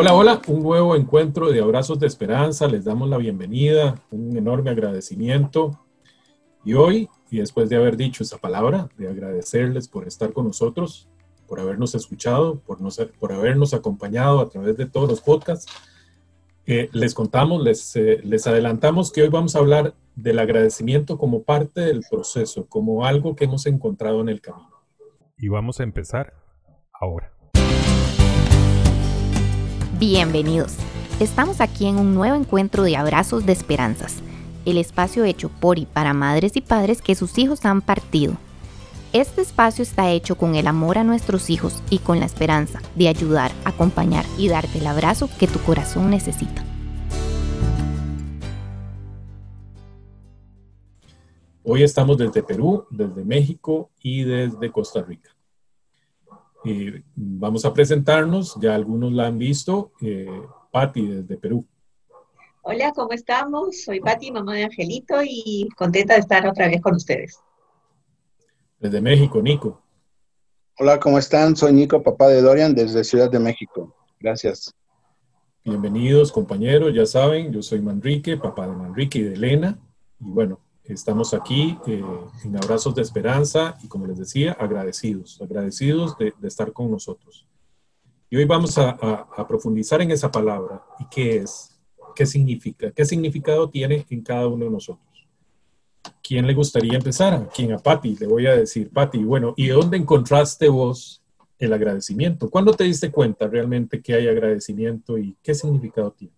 Hola, hola, un nuevo encuentro de Abrazos de Esperanza. Les damos la bienvenida, un enorme agradecimiento. Y hoy, y después de haber dicho esa palabra, de agradecerles por estar con nosotros, por habernos escuchado, por, por habernos acompañado a través de todos los podcasts, eh, les contamos, les, eh, les adelantamos que hoy vamos a hablar del agradecimiento como parte del proceso, como algo que hemos encontrado en el camino. Y vamos a empezar ahora. Bienvenidos. Estamos aquí en un nuevo encuentro de Abrazos de Esperanzas, el espacio hecho por y para madres y padres que sus hijos han partido. Este espacio está hecho con el amor a nuestros hijos y con la esperanza de ayudar, acompañar y darte el abrazo que tu corazón necesita. Hoy estamos desde Perú, desde México y desde Costa Rica. Eh, vamos a presentarnos, ya algunos la han visto, eh, Patti desde Perú. Hola, ¿cómo estamos? Soy Patti, mamá de Angelito y contenta de estar otra vez con ustedes. Desde México, Nico. Hola, ¿cómo están? Soy Nico, papá de Dorian, desde Ciudad de México. Gracias. Bienvenidos, compañeros. Ya saben, yo soy Manrique, papá de Manrique y de Elena. Y bueno, Estamos aquí eh, en Abrazos de Esperanza y como les decía, agradecidos, agradecidos de, estar con nosotros. Y hoy vamos a, profundizar en esa palabra y qué es, qué significa, qué significado tiene en cada uno de nosotros. ¿Quién le gustaría empezar? ¿Quién? A Patti. Le voy a decir, Patti, bueno, ¿y dónde encontraste vos el agradecimiento? ¿Cuándo te diste cuenta realmente que hay agradecimiento y qué significado tiene?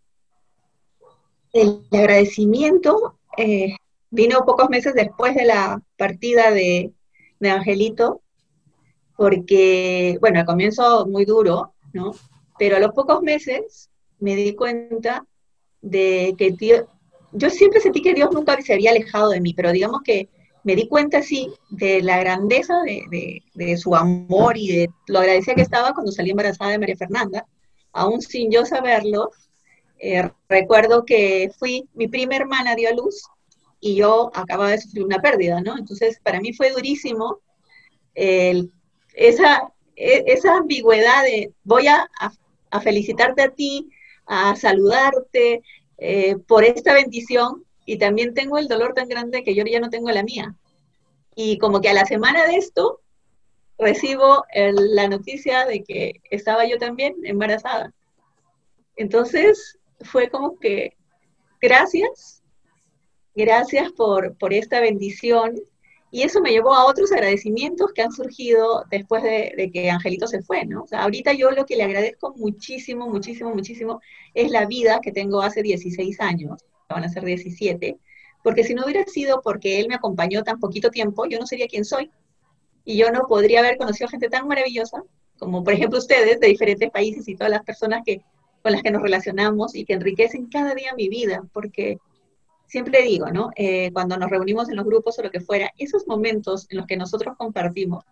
El agradecimiento eh, vino pocos meses después de la partida de, Angelito, porque, bueno, al comienzo muy duro, ¿no? Pero a los pocos meses me di cuenta de que Dios, yo siempre sentí que Dios nunca se había alejado de mí, pero digamos que me di cuenta, sí, de la grandeza de, su amor y de lo agradecida que estaba cuando salí embarazada de María Fernanda, aún sin yo saberlo. Eh, recuerdo que fui, mi prima hermana dio a luz y yo acababa de sufrir una pérdida, ¿no? Entonces, para mí fue durísimo esa, e, esa ambigüedad de voy a, felicitarte a ti, a saludarte eh, por esta bendición y también tengo el dolor tan grande que yo ya no tengo la mía. Y como que a la semana de esto recibo la noticia de que estaba yo también embarazada. Entonces fue como que gracias Gracias por, esta bendición. Y eso me llevó a otros agradecimientos que han surgido después de, que Angelito se fue, ¿no? O sea, ahorita yo lo que le agradezco muchísimo, muchísimo, muchísimo es la vida que tengo hace 16 años, van a ser 17, porque si no hubiera sido porque él me acompañó tan poquito tiempo, yo no sería quien soy. Y yo no podría haber conocido gente tan maravillosa como, por ejemplo, ustedes de diferentes países y todas las personas que, con las que nos relacionamos y que enriquecen cada día mi vida, porque siempre digo, ¿no? Eh, cuando nos reunimos en los grupos o lo que fuera, esos momentos en los que nosotros compartimos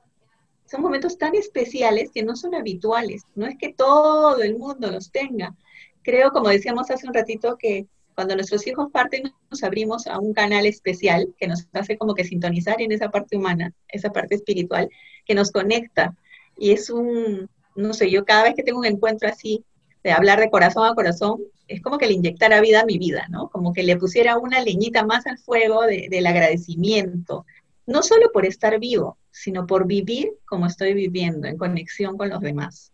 son momentos tan especiales que no son habituales. No es que todo el mundo los tenga. Creo, como decíamos hace un ratito, que cuando nuestros hijos parten nos abrimos a un canal especial que nos hace como que sintonizar en esa parte humana, esa parte espiritual, que nos conecta. Y es un, no sé, yo cada vez que tengo un encuentro así, hablar de corazón a corazón, es como que le inyectara vida a mi vida, ¿no? Como que le pusiera una leñita más al fuego del agradecimiento, no solo por estar vivo, sino por vivir como estoy viviendo, en conexión con los demás.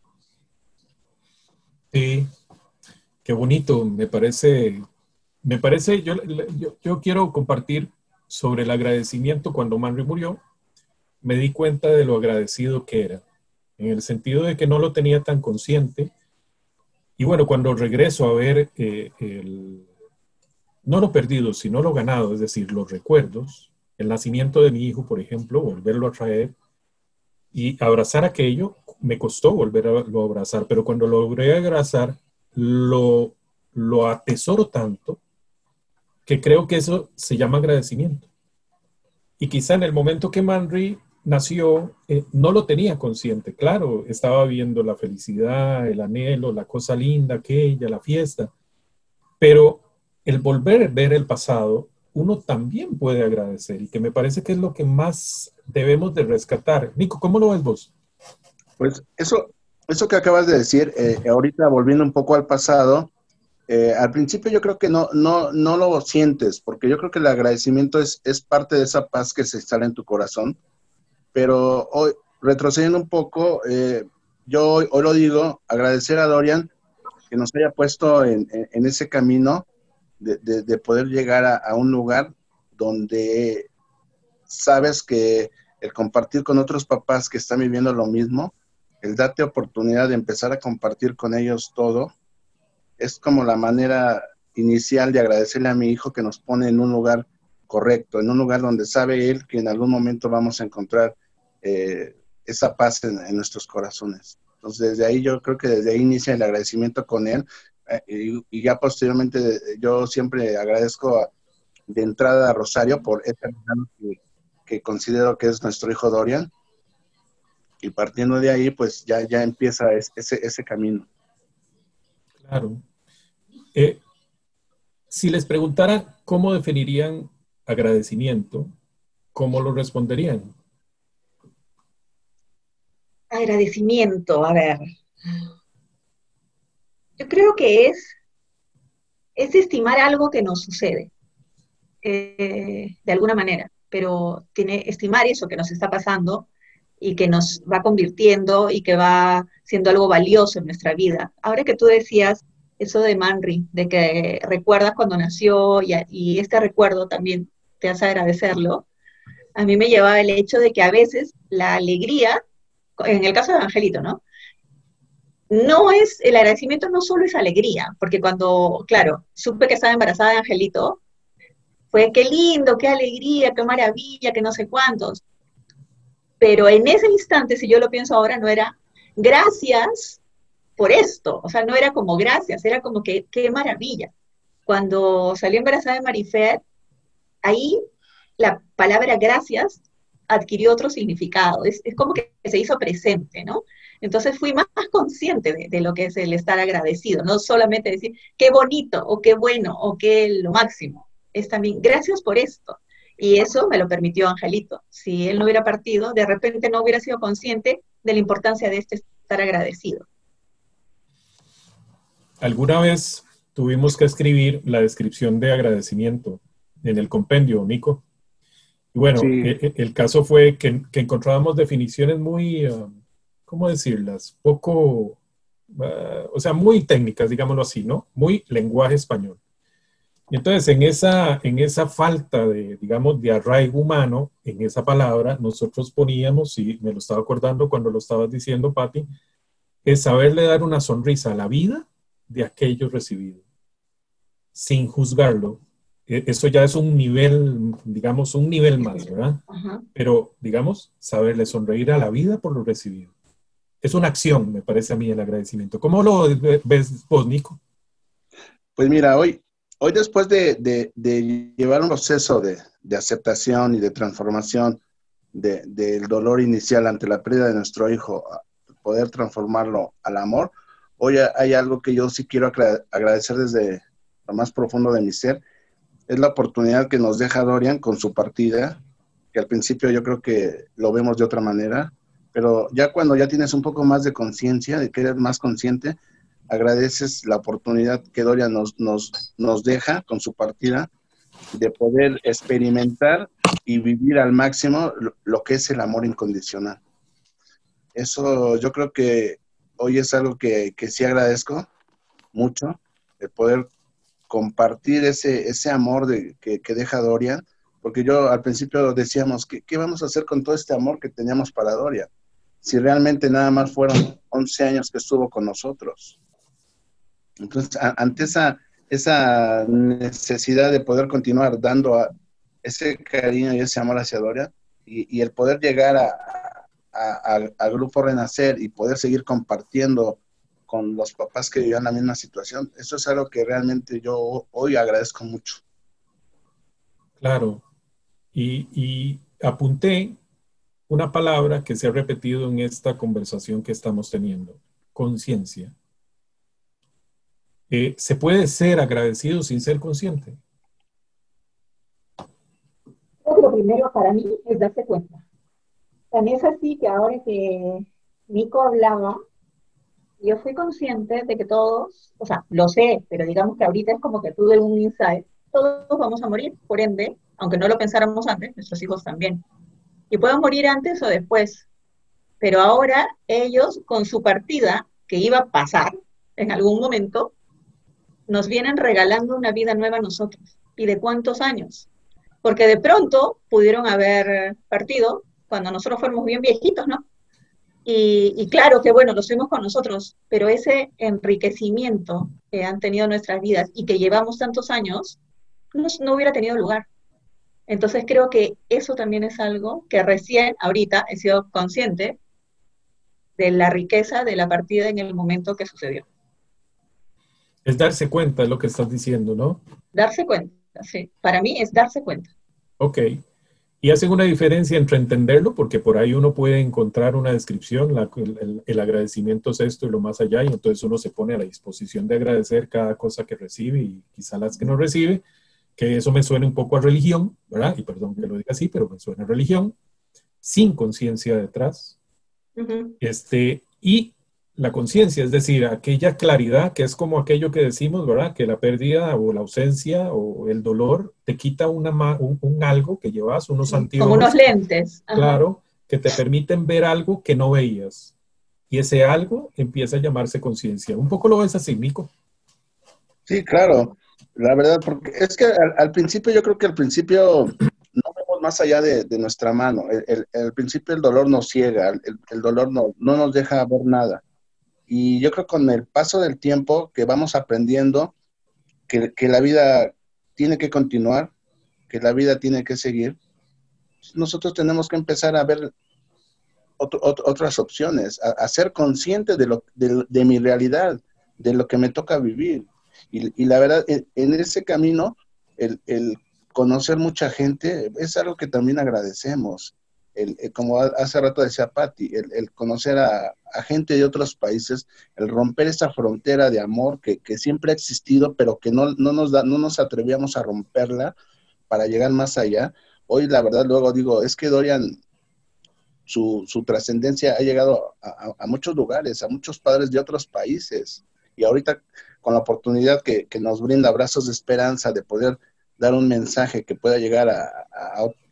Sí, qué bonito, me parece, me parece, yo, yo, quiero compartir sobre el agradecimiento cuando Manry murió, me di cuenta de lo agradecido que era, en el sentido de que no lo tenía tan consciente, y bueno, cuando regreso a ver eh, el, no lo perdido, sino lo ganado, es decir, los recuerdos, el nacimiento de mi hijo, por ejemplo, volverlo a traer y abrazar aquello, me costó volver a abrazar, pero cuando lo logré abrazar, lo, lo atesoro tanto que creo que eso se llama agradecimiento. Y quizá en el momento que Manry nació, eh, no lo tenía consciente, claro, estaba viendo la felicidad, el anhelo, la cosa linda, aquella, la fiesta, pero el volver a ver el pasado, uno también puede agradecer y que me parece que es lo que más debemos de rescatar. Nico, ¿cómo lo ves vos? Pues eso, eso que acabas de decir, eh, ahorita volviendo un poco al pasado, eh, al principio yo creo que no, no, no lo sientes, porque yo creo que el agradecimiento es, es parte de esa paz que se instala en tu corazón. Pero hoy, retrocediendo un poco, eh, yo hoy, lo digo, agradecer a Dorian que nos haya puesto en, ese camino de, poder llegar a, un lugar donde sabes que el compartir con otros papás que están viviendo lo mismo, el darte oportunidad de empezar a compartir con ellos todo, es como la manera inicial de agradecerle a mi hijo que nos pone en un lugar correcto, en un lugar donde sabe él que en algún momento vamos a encontrar eh, esa paz en, nuestros corazones. Entonces, desde ahí yo creo que desde ahí inicia el agradecimiento con él eh, y, ya posteriormente yo siempre agradezco de entrada a Rosario por este hermano que, considero que es nuestro hijo Dorian y partiendo de ahí pues ya, ya empieza ese, ese camino. Claro. Eh, si les preguntara cómo definirían agradecimiento, ¿cómo lo responderían? Agradecimiento, a ver. Yo creo que es, es estimar algo que nos sucede, eh, de alguna manera, pero tiene estimar eso que nos está pasando y que nos va convirtiendo y que va siendo algo valioso en nuestra vida. Ahora que tú decías eso de Manri, de que recuerdas cuando nació y, este recuerdo también te hace agradecerlo, a mí me llevaba el hecho de que a veces la alegría, en el caso de Angelito, ¿no? No es, el agradecimiento no solo es alegría, porque cuando, claro, supe que estaba embarazada de Angelito, fue qué lindo, qué alegría, qué maravilla, qué no sé cuántos. Pero en ese instante, si yo lo pienso ahora, no era gracias por esto, o sea, no era como gracias, era como que qué maravilla. Cuando salió embarazada de Marifer, ahí la palabra gracias adquirió otro significado, es, como que se hizo presente, ¿no? Entonces fui más, consciente de, de, lo que es el estar agradecido, no solamente decir qué bonito o qué bueno o qué lo máximo, es también gracias por esto. Y eso me lo permitió Angelito. Si él no hubiera partido, de repente no hubiera sido consciente de la importancia de este estar agradecido. Alguna vez tuvimos que escribir la descripción de agradecimiento en el compendio, Nico. Y bueno, e, e, el, caso fue que, encontrábamos definiciones muy, ah, ¿cómo decirlas? Poco, ah, o sea, muy técnicas, digámoslo así, ¿no? Muy lenguaje español. Y entonces, en esa, en esa falta de, digamos, de arraigo humano, en esa palabra, nosotros poníamos, y me lo estaba acordando cuando lo estabas diciendo, Patti, es saberle dar una sonrisa a la vida de aquello recibido, sin juzgarlo. E, eso ya es un nivel, digamos, un nivel más, ¿verdad? Pero, digamos, saberle sonreír a la vida por lo recibido. Es una acción, me parece a mí, el agradecimiento. ¿Cómo lo ves vos, Nico? Pues mira, hoy, Hoy después de, llevar un proceso de, aceptación y de transformación del dolor inicial ante la pérdida de nuestro hijo, poder transformarlo al amor, hoy hay algo que yo sí quiero agradecer desde lo más profundo de mi ser, es la oportunidad que nos deja Dorian con su partida, que al principio yo creo que lo vemos de otra manera, pero ya cuando ya tienes un poco más de conciencia, de que eres más consciente, agradeces la oportunidad que Doria nos, nos, deja con su partida de poder experimentar y vivir al máximo lo, que es el amor incondicional. Eso yo creo que hoy es algo que, sí agradezco mucho, el poder compartir ese, ese amor de, que, deja Dorian, porque yo al principio decíamos, ¿qué, ¿qué, vamos a hacer con todo este amor que teníamos para Dorian? Si realmente nada más fueron 11 años que estuvo con nosotros. Entonces, ante esa, esa necesidad de poder continuar dando ese cariño y ese amor hacia Doria y, el poder llegar al Grupo Renacer y poder seguir compartiendo con los papás que vivían la misma situación, eso es algo que realmente yo hoy agradezco mucho. Claro, y, y apunté una palabra que se ha repetido en esta conversación que estamos teniendo, conciencia. Eh, ¿Se puede ser agradecido sin ser consciente? lo primero para mí es darse cuenta. También es así que ahora que Nico hablaba, yo fui consciente de que todos, o sea, lo sé, pero digamos que ahorita es como que tuve un insight, todos vamos a morir, por ende, aunque no lo pensáramos antes, nuestros hijos también. Y pueden morir antes o después, pero ahora ellos, con su partida, que iba a pasar en algún momento, nos vienen regalando una vida nueva a nosotros. ¿Y de cuántos años? Porque de pronto pudieron haber partido cuando nosotros fuéramos bien viejitos, ¿no? Y, claro que bueno, lo fuimos con nosotros, pero ese enriquecimiento que han tenido nuestras vidas y que llevamos tantos años, no, no hubiera tenido lugar. Entonces creo que eso también es algo que recién ahorita he sido consciente de la riqueza de la partida en el momento que sucedió. Es darse cuenta, es lo que estás diciendo, ¿no? Darse cuenta, sí. Para mí es darse cuenta. Ok. Y hacen una diferencia entre entenderlo, porque por ahí uno puede encontrar una descripción, el, agradecimiento es esto y lo más allá, y entonces uno se pone a la disposición de agradecer cada cosa que recibe y quizá las que no recibe, que eso me suene un poco a religión, ¿verdad? Y perdón que lo diga así, pero me suena a religión, sin conciencia detrás. este, y la conciencia, es decir, aquella claridad que es como aquello que decimos, ¿verdad? Que la pérdida o la ausencia o el dolor te quita una, un, algo que llevas, unos antiguos. Como unos lentes. Claro, que te permiten ver algo que no veías. Y ese algo empieza a llamarse conciencia. Un poco lo ves así, Mico. Sí, claro. La verdad, porque es que al, principio, yo creo que al principio no vemos más allá de, nuestra mano. El, el, principio el dolor nos ciega, el, el dolor no, no nos deja ver nada y yo creo que con el paso del tiempo que vamos aprendiendo que, la vida tiene que continuar, que la vida tiene que seguir, nosotros tenemos que empezar a ver otras opciones, a, ser consciente de, lo, de, mi realidad, de lo que me toca vivir. Y, la verdad, en, ese camino, el, el, conocer mucha gente es algo que también agradecemos el, eh, como hace rato decía Patti, el, conocer a, gente de otros países, el romper esa frontera de amor que, siempre ha existido, pero que no, nos da, no nos atrevíamos a romperla para llegar más allá. Hoy, la verdad, luego digo, es que Dorian, su, trascendencia ha llegado a, muchos lugares, a muchos padres de otros países. Y ahorita, con la oportunidad que, nos brinda abrazos de esperanza, de poder dar un mensaje que pueda llegar a,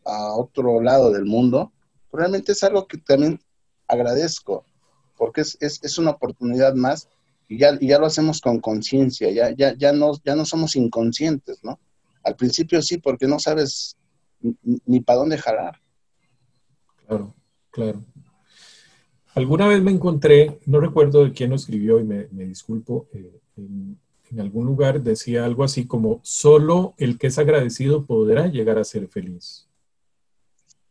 a otro lado del mundo, realmente es algo que también agradezco, porque es, es, una oportunidad más y ya, ya lo hacemos con conciencia, ya, ya, ya, no, ya no somos inconscientes, ¿no? Al principio sí, porque no sabes ni, para dónde jalar. Claro, claro. Alguna vez me encontré, no recuerdo de quién lo escribió y me, disculpo, eh, en, algún lugar decía algo así como, solo el que es agradecido podrá llegar a ser feliz.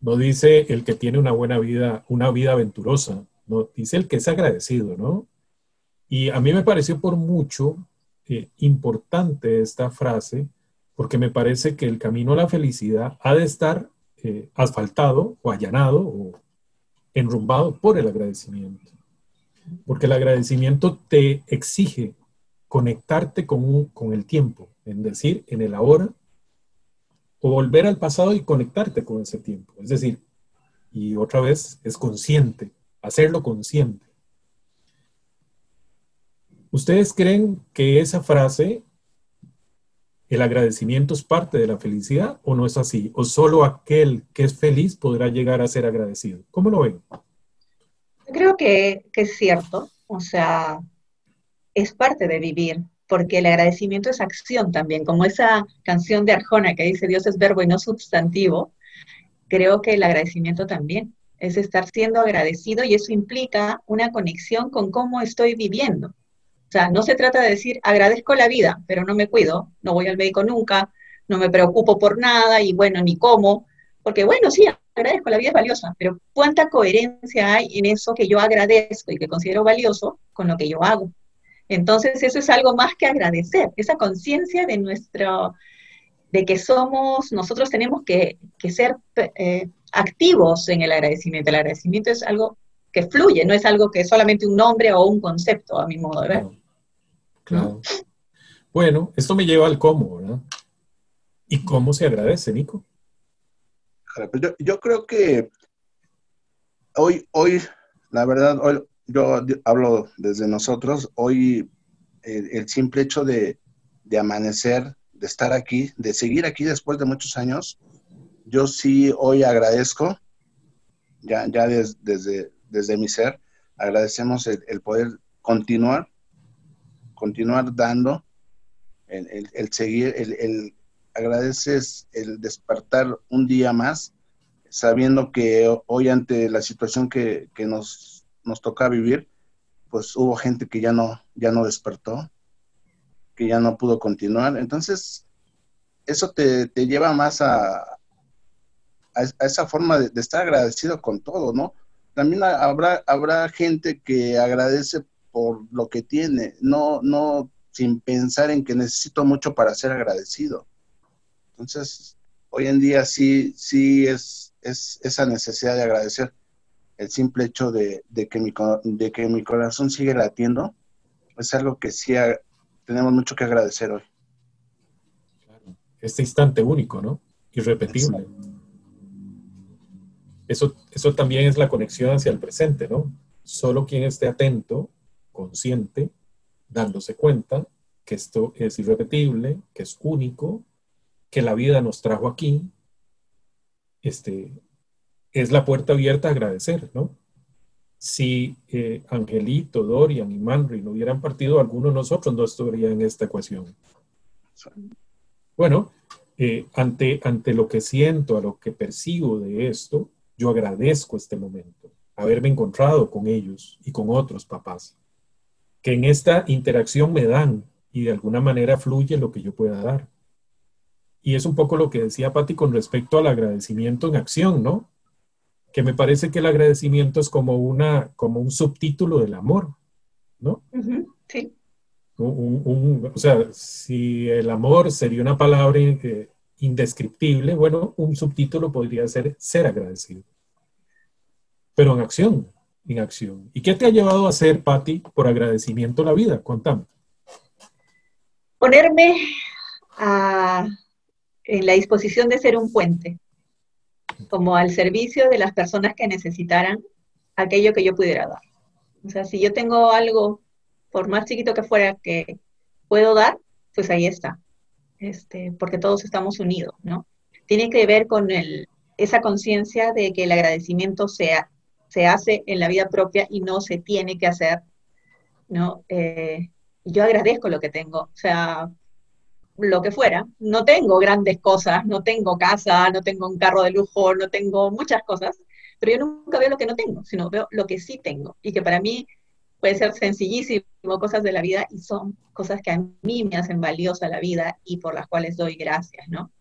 No dice el que tiene una buena vida, una vida aventurosa, no, dice el que es agradecido, ¿no? Y a mí me pareció por mucho eh, importante esta frase, porque me parece que el camino a la felicidad ha de estar eh, asfaltado o allanado o enrumbado por el agradecimiento. Porque el agradecimiento te exige conectarte con, con el tiempo, en decir, en el ahora, o volver al pasado y conectarte con ese tiempo. Es decir, y otra vez es consciente, hacerlo consciente. ¿Ustedes creen que esa frase, el agradecimiento es parte de la felicidad o no es así? ¿O solo aquel que es feliz podrá llegar a ser agradecido? ¿Cómo lo ven? Creo que, que es cierto, o sea, es parte de vivir porque el agradecimiento es acción también, como esa canción de Arjona que dice Dios es verbo y no sustantivo, creo que el agradecimiento también es estar siendo agradecido y eso implica una conexión con cómo estoy viviendo. O sea, no se trata de decir agradezco la vida, pero no me cuido, no voy al médico nunca, no me preocupo por nada y bueno, ni cómo, porque bueno, sí, agradezco, la vida es valiosa, pero ¿cuánta coherencia hay en eso que yo agradezco y que considero valioso con lo que yo hago? Entonces, eso es algo más que agradecer, esa conciencia de nuestro, de que somos, nosotros tenemos que, ser eh, activos en el agradecimiento. El agradecimiento es algo que fluye, no es algo que es solamente un nombre o un concepto, a mi modo de ver. Claro. Bueno, esto me lleva al cómo, ¿verdad? ¿Y cómo se agradece, Nico? Yo, yo creo que hoy, hoy, la verdad, hoy, yo hablo desde nosotros, hoy el, simple hecho de, amanecer, de estar aquí, de seguir aquí después de muchos años, yo sí hoy agradezco, ya, ya desde, desde mi ser, agradecemos el, poder continuar, continuar dando, el, seguir, el, agradeces el despertar un día más, sabiendo que hoy ante la situación que, que nos nos toca vivir, pues hubo gente que ya no, ya no despertó, que ya no pudo continuar. Entonces, eso te, lleva más a, a, esa forma de, estar agradecido con todo, ¿no? También habrá, habrá gente que agradece por lo que tiene, no, no sin pensar en que necesito mucho para ser agradecido. Entonces, hoy en día sí, sí es, es esa necesidad de agradecer el simple hecho de, que, mi, de que mi corazón sigue latiendo es algo que sí tenemos mucho que agradecer hoy. Este instante único, ¿no? Irrepetible. Eso, eso también es la conexión hacia el presente, ¿no? Solo quien esté atento, consciente, dándose cuenta que esto es irrepetible, que es único, que la vida nos trajo aquí, este, es la puerta abierta a agradecer, ¿no? Si eh, Angelito, Dorian y Manry no hubieran partido, alguno de nosotros no estaría en esta ecuación. Bueno, eh, ante, ante lo que siento, a lo que percibo de esto, yo agradezco este momento, haberme encontrado con ellos y con otros papás, que en esta interacción me dan y de alguna manera fluye lo que yo pueda dar. Y es un poco lo que decía Patti con respecto al agradecimiento en acción, ¿no? Que me parece que el agradecimiento es como, una, como un subtítulo del amor, ¿no? sí. o sea, si el amor sería una palabra eh, indescriptible, bueno, un subtítulo podría ser ser agradecido. Pero en acción, en acción. ¿Y qué te ha llevado a hacer, Patti, por agradecimiento la vida? Contame. Ponerme en la disposición de ser un puente como al servicio de las personas que necesitaran aquello que yo pudiera dar. O sea, si yo tengo algo, por más chiquito que fuera, que puedo dar, pues ahí está. Este, porque todos estamos unidos, ¿no? Tiene que ver con el, esa conciencia de que el agradecimiento sea, se hace en la vida propia y no se tiene que hacer, ¿no? Eh, yo agradezco lo que tengo, o sea, lo que fuera. No tengo grandes cosas, no tengo casa, no tengo un carro de lujo, no tengo muchas cosas, pero yo nunca veo lo que no tengo, sino veo lo que sí tengo y que para mí puede ser sencillísimo, cosas de la vida y son cosas que a mí me hacen valiosa la vida y por las cuales doy gracias, ¿no?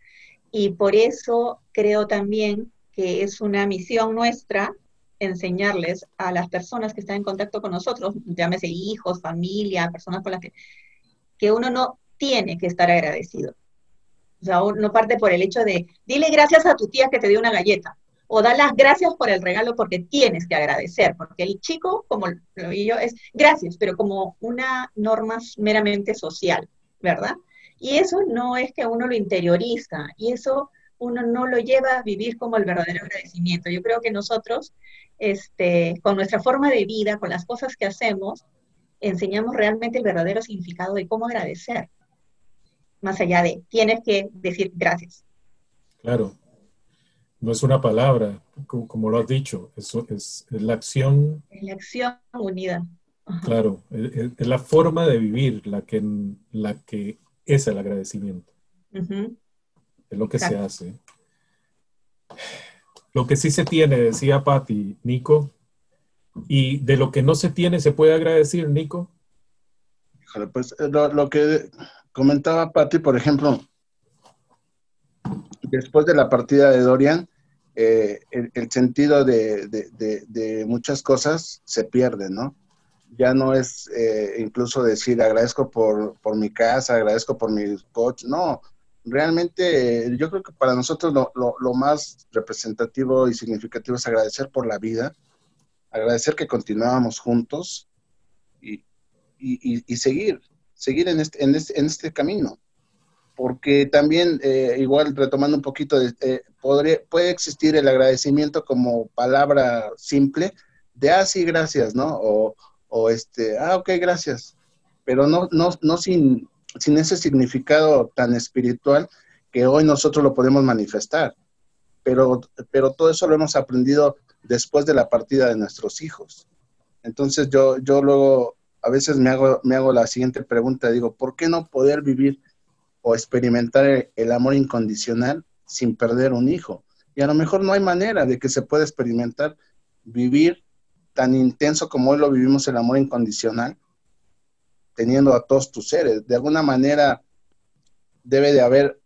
Y por eso creo también que es una misión nuestra enseñarles a las personas que están en contacto con nosotros, llámese hijos, familia, personas con las que, que uno no tiene que estar agradecido. O sea, no parte por el hecho de, dile gracias a tu tía que te dio una galleta, o da las gracias por el regalo porque tienes que agradecer, porque el chico, como lo vi yo, es gracias, pero como una norma meramente social, ¿verdad? Y eso no es que uno lo interioriza, y eso uno no lo lleva a vivir como el verdadero agradecimiento. Yo creo que nosotros, este, con nuestra forma de vida, con las cosas que hacemos, enseñamos realmente el verdadero significado de cómo agradecer más allá de tienes que decir gracias. Claro, no es una palabra, como, lo has dicho, eso es, la acción. Es la acción unida. Claro, es, la forma de vivir la que, la que es el agradecimiento. Es lo que se hace. Lo que sí se tiene, decía Patti, Nico, y de lo que no se tiene, ¿se puede agradecer, Nico? pues eh, lo que comentaba Patti, por ejemplo, después de la partida de Dorian, eh, el, sentido de, muchas cosas se pierde, ¿no? Ya no es eh, incluso decir agradezco por, mi casa, agradezco por mi coche, no. Realmente yo creo que para nosotros lo, más representativo y significativo es agradecer por la vida, agradecer que continuábamos juntos y, y seguir, seguir en este, en este, en este camino. Porque también, eh, igual retomando un poquito, de, eh, podría, puede existir el agradecimiento como palabra simple de ah, gracias, ¿no? O, o este, ah, ok, gracias. Pero no, no, no sin, sin ese significado tan espiritual que hoy nosotros lo podemos manifestar. Pero, pero todo eso lo hemos aprendido después de la partida de nuestros hijos. Entonces yo, yo luego a veces me hago, me hago la siguiente pregunta, digo, ¿por qué no poder vivir o experimentar el, amor incondicional sin perder un hijo? Y a lo mejor no hay manera de que se pueda experimentar, vivir tan intenso como hoy lo vivimos el amor incondicional, teniendo a todos tus seres. De alguna manera debe de haber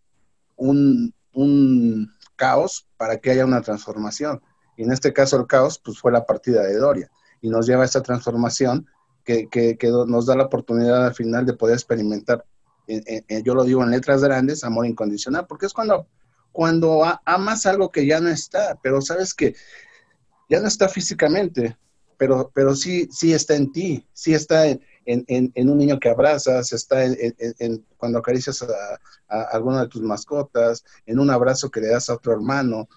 un, un caos para que haya una transformación. Y en este caso el caos pues fue la partida de Doria y nos lleva a esa transformación que, que, nos da la oportunidad al final de poder experimentar, yo lo digo en letras grandes, amor incondicional, porque es cuando, cuando amas algo que ya no está, pero sabes que ya no está físicamente, pero, pero sí, sí está en ti, sí está en, un niño que abrazas, está en, cuando acaricias a, a, alguna de tus mascotas, en un abrazo que le das a otro hermano,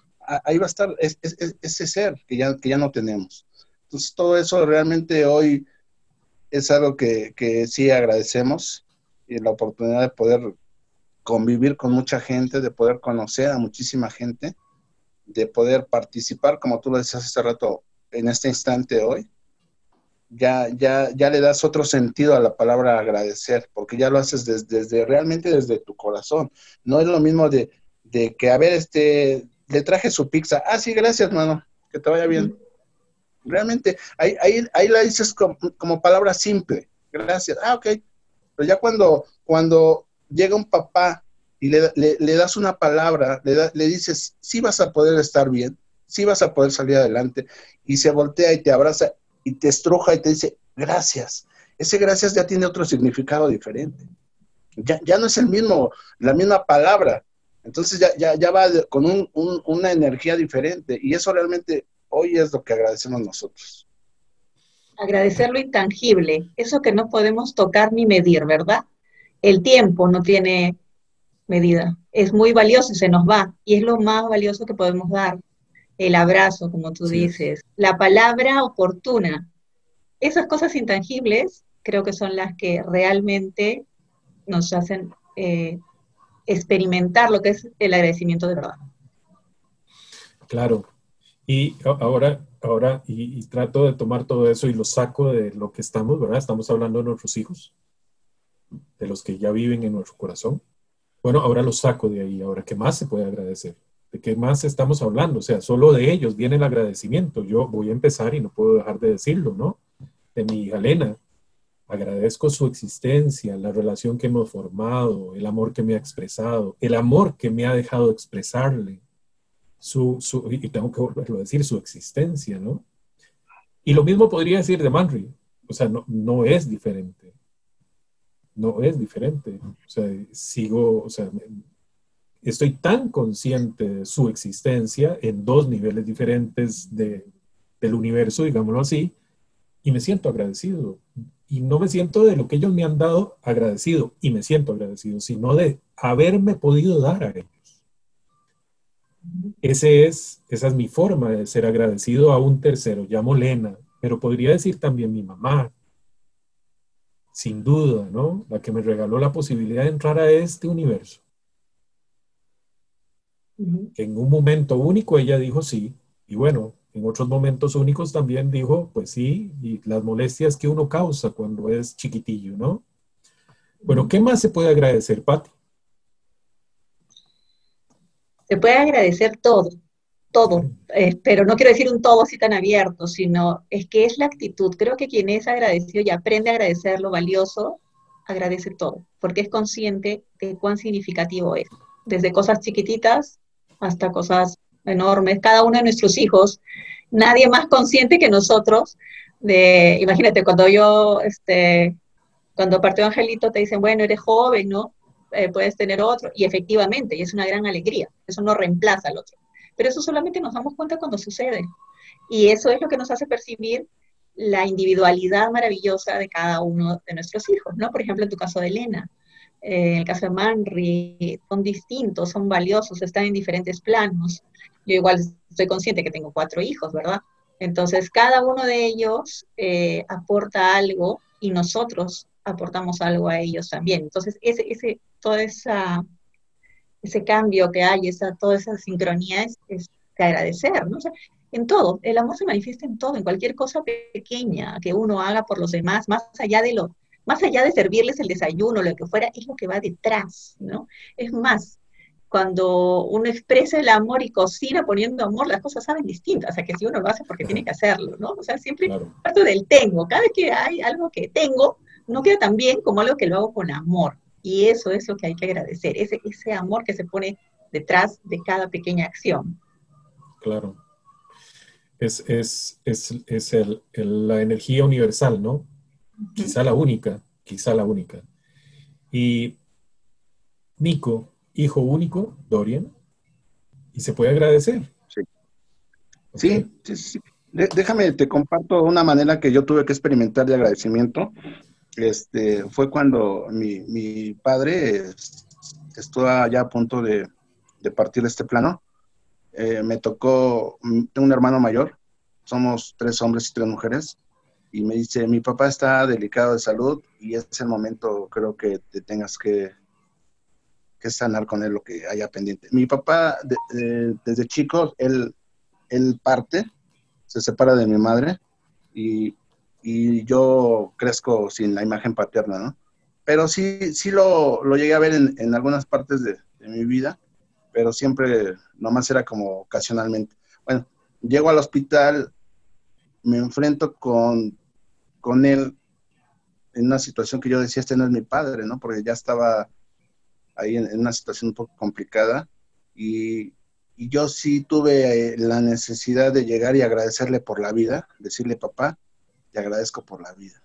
ahí va a estar ese ser que ya, que ya no tenemos. Entonces, todo eso realmente hoy es algo que, que sí agradecemos y la oportunidad de poder convivir con mucha gente, de poder conocer a muchísima gente, de poder participar, como tú lo decías hace rato, en este instante hoy, ya, ya, ya le das otro sentido a la palabra agradecer, porque ya lo haces desde, realmente desde tu corazón. No es lo mismo de, de, que, a ver, este, le traje su pizza. Ah, sí, gracias, mano, que te vaya bien. Realmente, ahí, ahí, ahí la dices como, palabra simple. Gracias. Ah, ok. Pero ya cuando, cuando llega un papá y le, le, das una palabra, le, le dices, sí vas a poder estar bien, sí vas a poder salir adelante, y se voltea y te abraza y te estruja y te dice, gracias. Ese gracias ya tiene otro significado diferente. Ya, ya no es el mismo, la misma palabra. Entonces ya, ya, ya va con un, una energía diferente y eso realmente hoy es lo que agradecemos nosotros. Agradecer lo intangible, eso que no podemos tocar ni medir, ¿verdad? El tiempo no tiene medida, es muy valioso y se nos va, y es lo más valioso que podemos dar. El abrazo, como tú dices, la palabra oportuna. Esas cosas intangibles creo que son las que realmente nos hacen eh, experimentar lo que es el agradecimiento de verdad. Claro, y ahora, ahora y, trato de tomar todo eso y lo saco de lo que estamos, ¿verdad? Estamos hablando de nuestros hijos, de los que ya viven en nuestro corazón. Bueno, ahora lo saco de ahí. Ahora, ¿qué más se puede agradecer? ¿De qué más estamos hablando? O sea, solo de ellos viene el agradecimiento. Yo voy a empezar y no puedo dejar de decirlo, ¿no? De mi hija Elena. Agradezco su existencia, la relación que hemos formado, el amor que me ha expresado, el amor que me ha dejado expresarle, su, su, y tengo que volverlo a decir, su existencia, ¿no? Y lo mismo podría decir de Manry, o sea, no, no es diferente, no es diferente, o sea, sigo, o sea, estoy tan consciente de su existencia en dos niveles diferentes de, del universo, digámoslo así, y me siento agradecido. Y no me siento de lo que ellos me han dado agradecido, y me siento agradecido, sino de haberme podido dar a ellos. Ese es, esa es mi forma de ser agradecido a un tercero, llamo Lena, pero podría decir también mi mamá, sin duda, ¿no? La que me regaló la posibilidad de entrar a este universo. En un momento único ella dijo sí, y bueno, en otros momentos únicos también dijo, pues sí, y las molestias que uno causa cuando es chiquitillo, ¿no? Bueno, ¿qué más se puede agradecer, Pati? Se puede agradecer todo, todo, eh, pero no quiero decir un todo así tan abierto, sino es que es la actitud. Creo que quien es agradecido y aprende a agradecer lo valioso, agradece todo, porque es consciente de cuán significativo es, desde cosas chiquititas hasta cosas enormes. Cada uno de nuestros hijos, nadie más consciente que nosotros. De, imagínate, cuando yo, este, cuando partió Angelito, te dicen, bueno, eres joven, ¿no? Eh, puedes tener otro, y efectivamente, y es una gran alegría, eso no reemplaza al otro. Pero eso solamente nos damos cuenta cuando sucede. Y eso es lo que nos hace percibir la individualidad maravillosa de cada uno de nuestros hijos, ¿no? Por ejemplo, en tu caso de Elena, eh, en el caso de Manri, son distintos, son valiosos, están en diferentes planos. Yo igual estoy consciente que tengo cuatro hijos, ¿verdad? Entonces, cada uno de ellos eh, aporta algo y nosotros aportamos algo a ellos también. Entonces, ese, ese, toda esa, ese cambio que hay, esa, toda esa sincronía es, es de agradecer, ¿no? en todo, el amor se manifiesta en todo, en cualquier cosa pequeña que uno haga por los demás, más allá de lo, más allá de servirles el desayuno, lo que fuera, es lo que va detrás, ¿no? Es más, cuando uno expresa el amor y cocina poniendo amor, las cosas saben distintas, o sea, que si uno lo hace porque tiene que hacerlo, ¿no? O sea, siempre claro. parto del tengo, cada vez que hay algo que tengo, no queda tan bien como algo que lo hago con amor, y eso es lo que hay que agradecer, ese, ese amor que se pone detrás de cada pequeña acción. Claro. Es, es, es, es el, la energía universal, ¿no? Quizá la única, quizá la única. Y Nico, hijo único, Dorian, y se puede agradecer. Sí, sí, sí, Déjame, te comparto una manera que yo tuve que experimentar de agradecimiento. Este, fue cuando mi, mi padre estuvo ya a punto de, de partir de este plano. Eh, me tocó, tengo un hermano mayor, somos tres hombres y tres mujeres, y me dice, mi papá está delicado de salud y es el momento, creo que te tengas que que sanar con él lo que haya pendiente. Mi papá, desde chico, él, él parte, se separa de mi madre y, y, yo crezco sin la imagen paterna, ¿no? Pero sí, sí lo, lo llegué a ver en, en algunas partes de, de, mi vida, pero siempre nomás era como ocasionalmente. Bueno, llego al hospital, me enfrento con, con él en una situación que yo decía, este no es mi padre, ¿no? Porque ya estaba ahí en, una situación un poco complicada y, y, yo sí tuve eh, la necesidad de llegar y agradecerle por la vida, decirle, papá, te agradezco por la vida.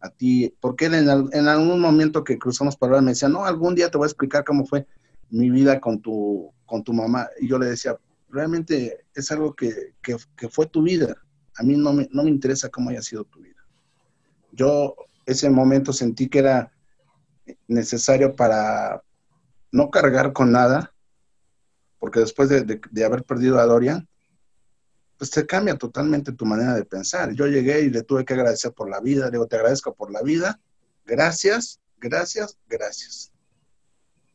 A ti, porque en, en algún momento que cruzamos palabras me decía, no, algún día te voy a explicar cómo fue mi vida con tu, con tu mamá. Y yo le decía, realmente es algo que, que, fue tu vida. A mí no me, no me interesa cómo haya sido tu vida. Yo ese momento sentí que era necesario para no cargar con nada, porque después de, haber perdido a Dorian, pues te cambia totalmente tu manera de pensar. Yo llegué y le tuve que agradecer por la vida, le digo, te agradezco por la vida, gracias, gracias, gracias.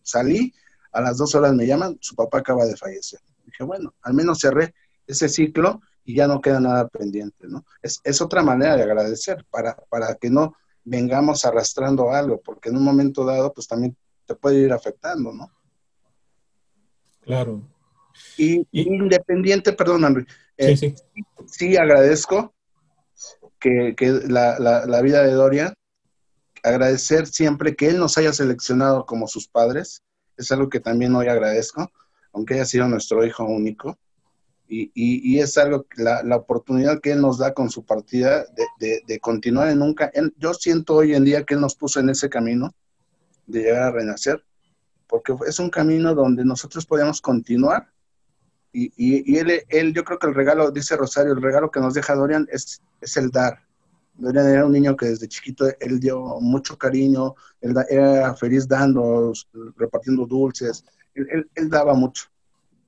Salí, a las dos horas me llaman, su papá acaba de fallecer. Dije, bueno, al menos cerré ese ciclo y ya no queda nada pendiente, ¿no? Es, es otra manera de agradecer para, para que no vengamos arrastrando algo, porque en un momento dado, pues también te puede ir afectando, ¿no? Claro. Y, independiente, perdón, Henry, sí, sí. sí, agradezco que, que la, la, la, vida de Dorian, agradecer siempre que él nos haya seleccionado como sus padres, es algo que también hoy agradezco, aunque haya sido nuestro hijo único. Y, y, es algo, la, la, oportunidad que Él nos da con su partida de, de, continuar en un... Yo siento hoy en día que Él nos puso en ese camino de llegar a renacer, porque es un camino donde nosotros podemos continuar. Y, él, yo creo que el regalo, dice Rosario, el regalo que nos deja Dorian es, el dar. Dorian era un niño que desde chiquito él dio mucho cariño, él era feliz dando, repartiendo dulces, él, daba mucho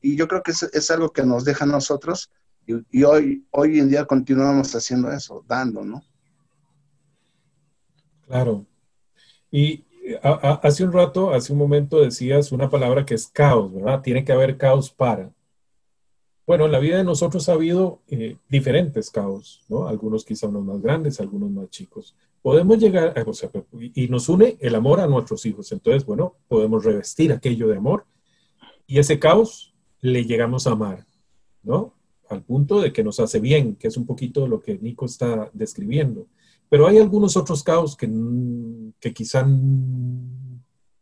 y yo creo que es, algo que nos deja nosotros y, hoy, hoy en día continuamos haciendo eso, dando, ¿no? Claro. Y a, hace un rato, hace un momento decías una palabra que es caos, ¿verdad? Tiene que haber caos para. Bueno, en la vida de nosotros ha habido eh, diferentes caos, ¿no? Algunos quizá unos más grandes, algunos más chicos. Podemos llegar, a, o sea, y nos une el amor a nuestros hijos. Entonces, bueno, podemos revestir aquello de amor y ese caos le llegamos a amar, ¿no? Al punto de que nos hace bien, que es un poquito lo que Nico está describiendo. Pero hay algunos otros caos que, que quizá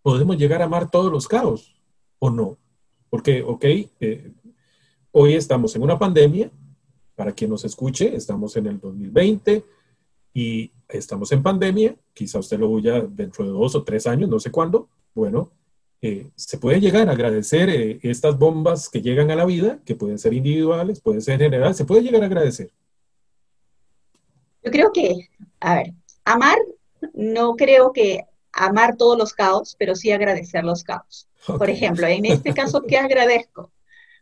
podemos llegar a amar todos los caos, ¿o no? Porque, ok, eh, hoy estamos en una pandemia, para quien nos escuche, estamos en el 2020 y estamos en pandemia, quizá usted lo huya dentro de dos o tres años, no sé cuándo, bueno, eh, se puede llegar a agradecer eh, estas bombas que llegan a la vida, que pueden ser individuales, pueden ser generales, se puede llegar a agradecer. Yo creo que, a ver, amar, no creo que amar todos los caos, pero sí agradecer los caos. Okay. Por ejemplo, en este caso, ¿qué agradezco?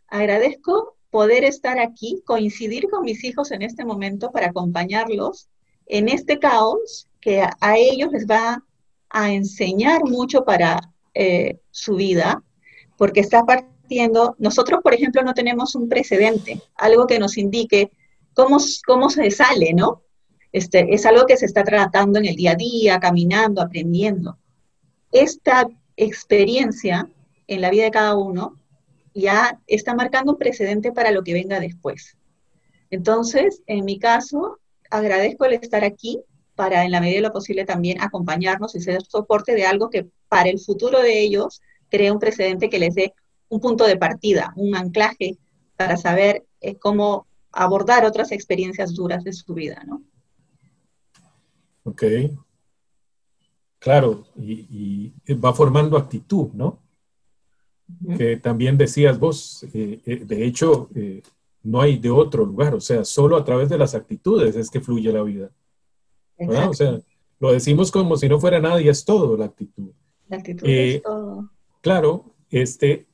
Agradezco poder estar aquí, coincidir con mis hijos en este momento para acompañarlos en este caos que a, ellos les va a enseñar mucho para eh, su vida, porque está partiendo, nosotros por ejemplo no tenemos un precedente, algo que nos indique cómo, cómo se sale, ¿no? Este, es algo que se está tratando en el día a día, caminando, aprendiendo. Esta experiencia en la vida de cada uno ya está marcando un precedente para lo que venga después. Entonces, en mi caso, agradezco el estar aquí para, en la medida de lo posible, también acompañarnos y ser soporte de algo que para el futuro de ellos cree un precedente que les dé un punto de partida, un anclaje para saber eh, cómo abordar otras experiencias duras de su vida, ¿no? Ok. Claro, y, va formando actitud, ¿no? Que también decías vos, eh, eh, de hecho, eh, no hay de otro lugar, o sea, solo a través de las actitudes es que fluye la vida. O sea, lo decimos como si no fuera nada y es todo la actitud. La actitud es todo. Claro, este,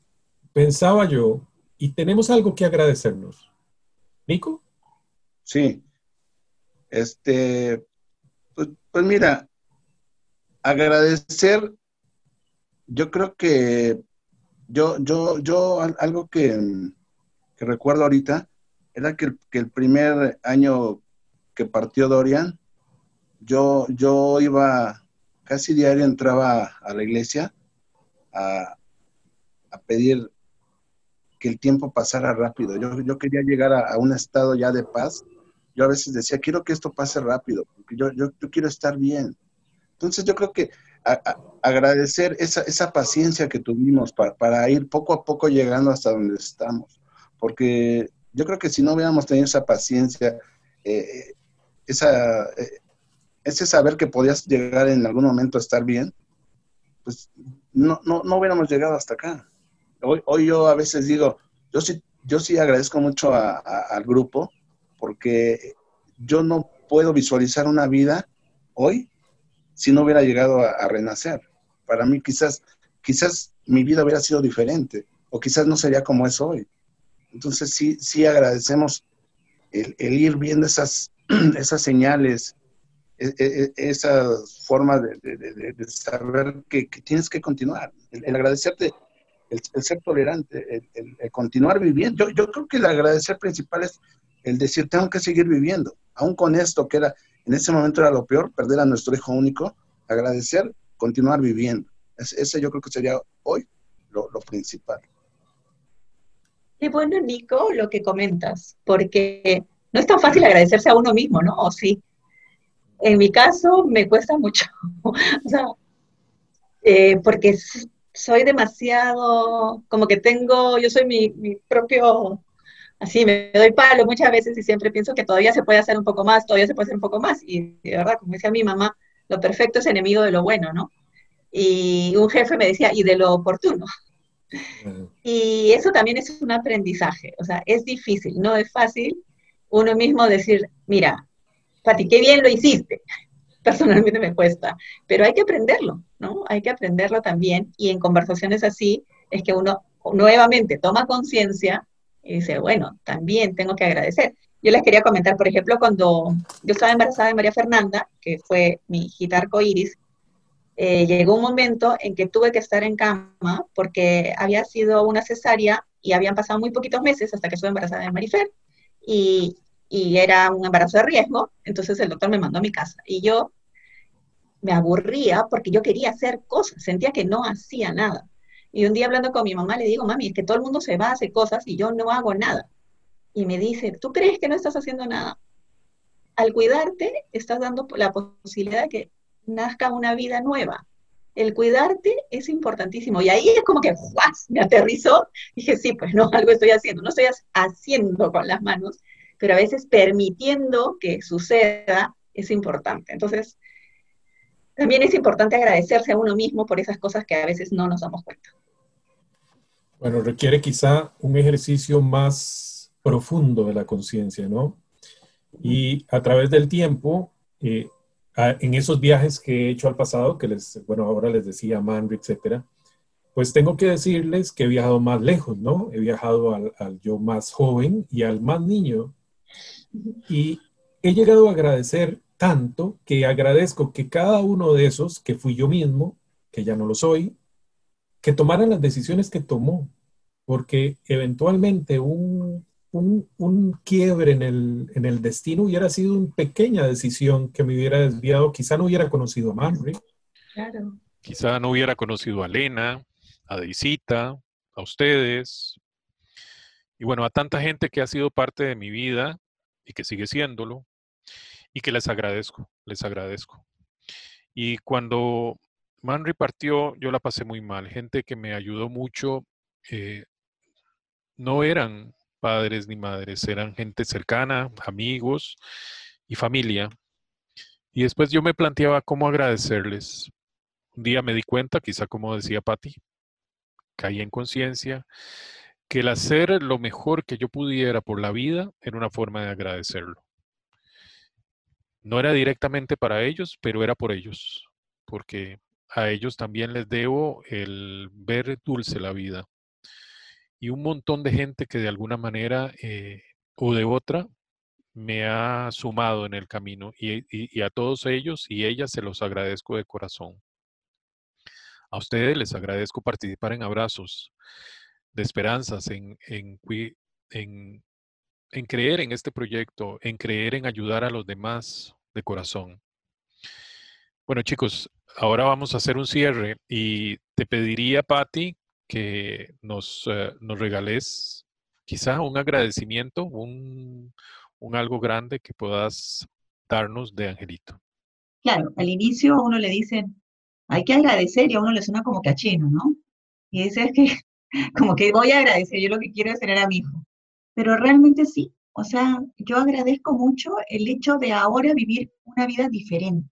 pensaba yo, y tenemos algo que agradecernos. Nico. Sí. Este, pues, pues, mira, agradecer, yo creo que yo, yo, yo, algo que, recuerdo ahorita, era que el, primer año que partió Dorian, yo, yo iba, casi diario entraba a la iglesia a, pedir que el tiempo pasara rápido. Yo, yo quería llegar a, un estado ya de paz yo a veces decía, quiero que esto pase rápido, porque yo, yo, quiero estar bien. Entonces yo creo que agradecer esa, esa, paciencia que tuvimos para, para, ir poco a poco llegando hasta donde estamos, porque yo creo que si no hubiéramos tenido esa paciencia, eh, esa, eh, ese saber que podías llegar en algún momento a estar bien, pues no, no, no hubiéramos llegado hasta acá. Hoy, hoy yo a veces digo, yo sí, yo sí agradezco mucho al grupo, porque yo no puedo visualizar una vida hoy si no hubiera llegado a, renacer. Para mí quizás, quizás mi vida hubiera sido diferente o quizás no sería como es hoy. Entonces sí, sí agradecemos el, ir viendo esas, esas señales, e, e, e, esa forma de, saber que, tienes que continuar, el, agradecerte, el, ser tolerante, el, continuar viviendo. Yo, yo creo que el agradecer principal es el decir, tengo que seguir viviendo, aún con esto que era, en ese momento era lo peor, perder a nuestro hijo único, agradecer, continuar viviendo. ese yo creo que sería hoy lo, principal. Qué bueno, Nico, lo que comentas, porque no es tan fácil agradecerse a uno mismo, ¿no? ¿O sí? En mi caso me cuesta mucho, o sea, eh, porque soy demasiado, como que tengo, yo soy mi, mi propio así me doy palo muchas veces y siempre pienso que todavía se puede hacer un poco más, todavía se puede hacer un poco más. Y de verdad, como decía mi mamá, lo perfecto es enemigo de lo bueno, ¿no? Y un jefe me decía, y de lo oportuno. Y eso también es un aprendizaje, o sea, es difícil, no es fácil uno mismo decir, mira, Pati, qué bien lo hiciste. Personalmente me cuesta, pero hay que aprenderlo, ¿no? Hay que aprenderlo también y en conversaciones así es que uno nuevamente toma conciencia y dice, bueno, también tengo que agradecer. Yo les quería comentar, por ejemplo, cuando yo estaba embarazada de María Fernanda, que fue mi hijita arcoíris, eh, llegó un momento en que tuve que estar en cama porque había sido una cesárea y habían pasado muy poquitos meses hasta que estuve embarazada de Marifer y, y era un embarazo de riesgo, entonces el doctor me mandó a mi casa y yo me aburría porque yo quería hacer cosas, sentía que no hacía nada. Y un día hablando con mi mamá le digo, mami, es que todo el mundo se va a hacer cosas y yo no hago nada. Y me dice, ¿tú crees que no estás haciendo nada? Al cuidarte, estás dando la posibilidad de que nazca una vida nueva. El cuidarte es importantísimo. Y ahí es como que ¡guas! me aterrizó. Dije, sí, pues no, algo estoy haciendo. No estoy haciendo con las manos, pero a veces permitiendo que suceda es importante. Entonces, también es importante agradecerse a uno mismo por esas cosas que a veces no nos damos cuenta. Bueno, requiere quizá un ejercicio más profundo de la conciencia, ¿no? Y a través del tiempo, eh, en esos viajes que he hecho al pasado, que les, bueno, ahora les decía Manri, etcétera, pues tengo que decirles que he viajado más lejos, ¿no? He viajado al, al yo más joven y al más niño. Y he llegado a agradecer tanto que agradezco que cada uno de esos, que fui yo mismo, que ya no lo soy, que tomaran las decisiones que tomó, porque eventualmente un, un, un quiebre en el, en el, destino hubiera sido una pequeña decisión que me hubiera desviado, quizá no hubiera conocido a Manry. Claro. Quizá no hubiera conocido a Lena, a Deisita, a ustedes, y bueno, a tanta gente que ha sido parte de mi vida y que sigue siéndolo, y que les agradezco, les agradezco. Y cuando Manry partió, yo la pasé muy mal. Gente que me ayudó mucho, eh, no eran padres ni madres, eran gente cercana, amigos y familia. Y después yo me planteaba cómo agradecerles. Un día me di cuenta, quizá como decía Patti, caí en conciencia, que el hacer lo mejor que yo pudiera por la vida era una forma de agradecerlo. No era directamente para ellos, pero era por ellos, porque a ellos también les debo el ver dulce la vida. Y un montón de gente que de alguna manera eh, o de otra me ha sumado en el camino y, a todos ellos y ellas se los agradezco de corazón. A ustedes les agradezco participar en abrazos de esperanzas, en, en, en creer en este proyecto, en creer en ayudar a los demás de corazón. Bueno, chicos, ahora vamos a hacer un cierre y te pediría, Patti, que nos, uh, nos regales quizá un agradecimiento, un, un, algo grande que puedas darnos de Angelito. Claro, al inicio a uno le dicen, hay que agradecer y a uno le suena como cachino, ¿no? Y dice, es que, como que voy a agradecer, yo lo que quiero es tener a mi hijo. Pero realmente sí, o sea, yo agradezco mucho el hecho de ahora vivir una vida diferente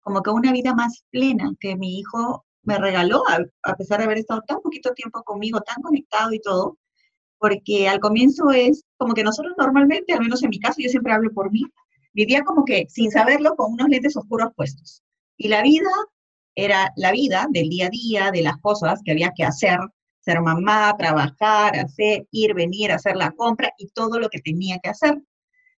como que una vida más plena que mi hijo me regaló, a, pesar de haber estado tan poquito tiempo conmigo, tan conectado y todo, porque al comienzo es como que nosotros normalmente, al menos en mi caso, yo siempre hablo por mí, vivía como que sin saberlo con unos lentes oscuros puestos. Y la vida era la vida del día a día, de las cosas que había que hacer, ser mamá, trabajar, hacer, ir, venir, hacer la compra y todo lo que tenía que hacer.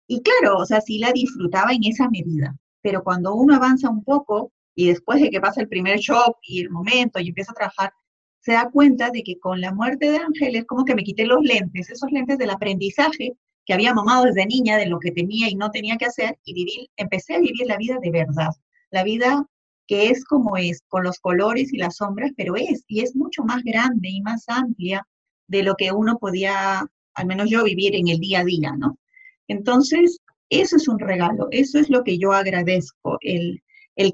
Y claro, o sea, sí la disfrutaba en esa medida, pero cuando uno avanza un poco y después de que pasa el primer shock y el momento y empieza a trabajar, se da cuenta de que con la muerte de Ángel es como que me quité los lentes, esos lentes del aprendizaje que había mamado desde niña de lo que tenía y no tenía que hacer y vivir, empecé a vivir la vida de verdad, la vida que es como es, con los colores y las sombras, pero es, y es mucho más grande y más amplia de lo que uno podía, al menos yo, vivir en el día a día, ¿no? Entonces, eso es un regalo, eso es lo que yo agradezco, el,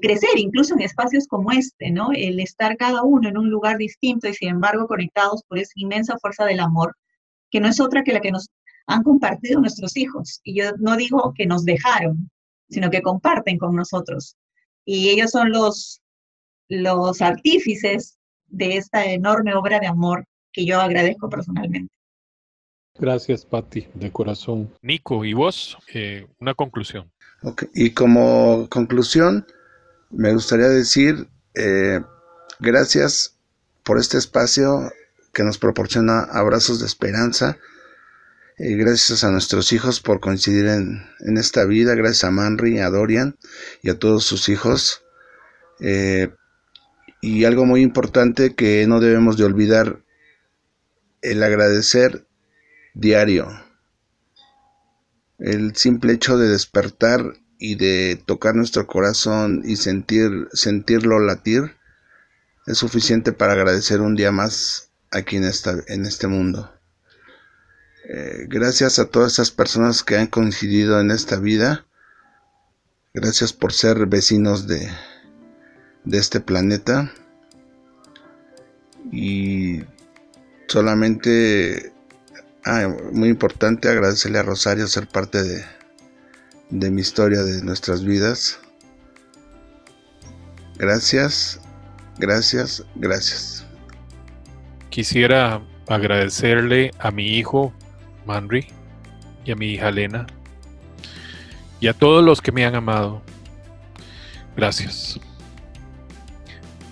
crecer, incluso en espacios como este, ¿no? El estar cada uno en un lugar distinto y sin embargo conectados por esa inmensa fuerza del amor, que no es otra que la que nos han compartido nuestros hijos. Y yo no digo que nos dejaron, sino que comparten con nosotros. Y ellos son los artífices de esta enorme obra de amor que yo agradezco personalmente. Gracias, Patti, de corazón. Nico, ¿y vos? Eh, una conclusión. Okay. Y como conclusión, me gustaría decir eh, gracias por este espacio que nos proporciona abrazos de esperanza. Eh, gracias a nuestros hijos por coincidir en, en, esta vida. Gracias a Manri, a Dorian y a todos sus hijos. Eh, y algo muy importante que no debemos de olvidar, el agradecer diario. El simple hecho de despertar y de tocar nuestro corazón y sentir, sentirlo latir es suficiente para agradecer un día más aquí en, esta, en este mundo. Eh, gracias a todas esas personas que han coincidido en esta vida. Gracias por ser vecinos de, de este planeta. Y solamente Ah, muy importante agradecerle a Rosario ser parte de, de mi historia, de nuestras vidas. Gracias, gracias, gracias. Quisiera agradecerle a mi hijo Manry y a mi hija Lena y a todos los que me han amado. Gracias.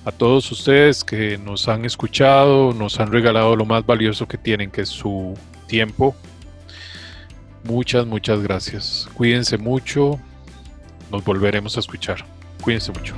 a todos ustedes que nos han escuchado, nos han regalado lo más valioso que tienen, que es su tiempo. Muchas, muchas gracias. Cuídense mucho. Nos volveremos a escuchar. Cuídense mucho.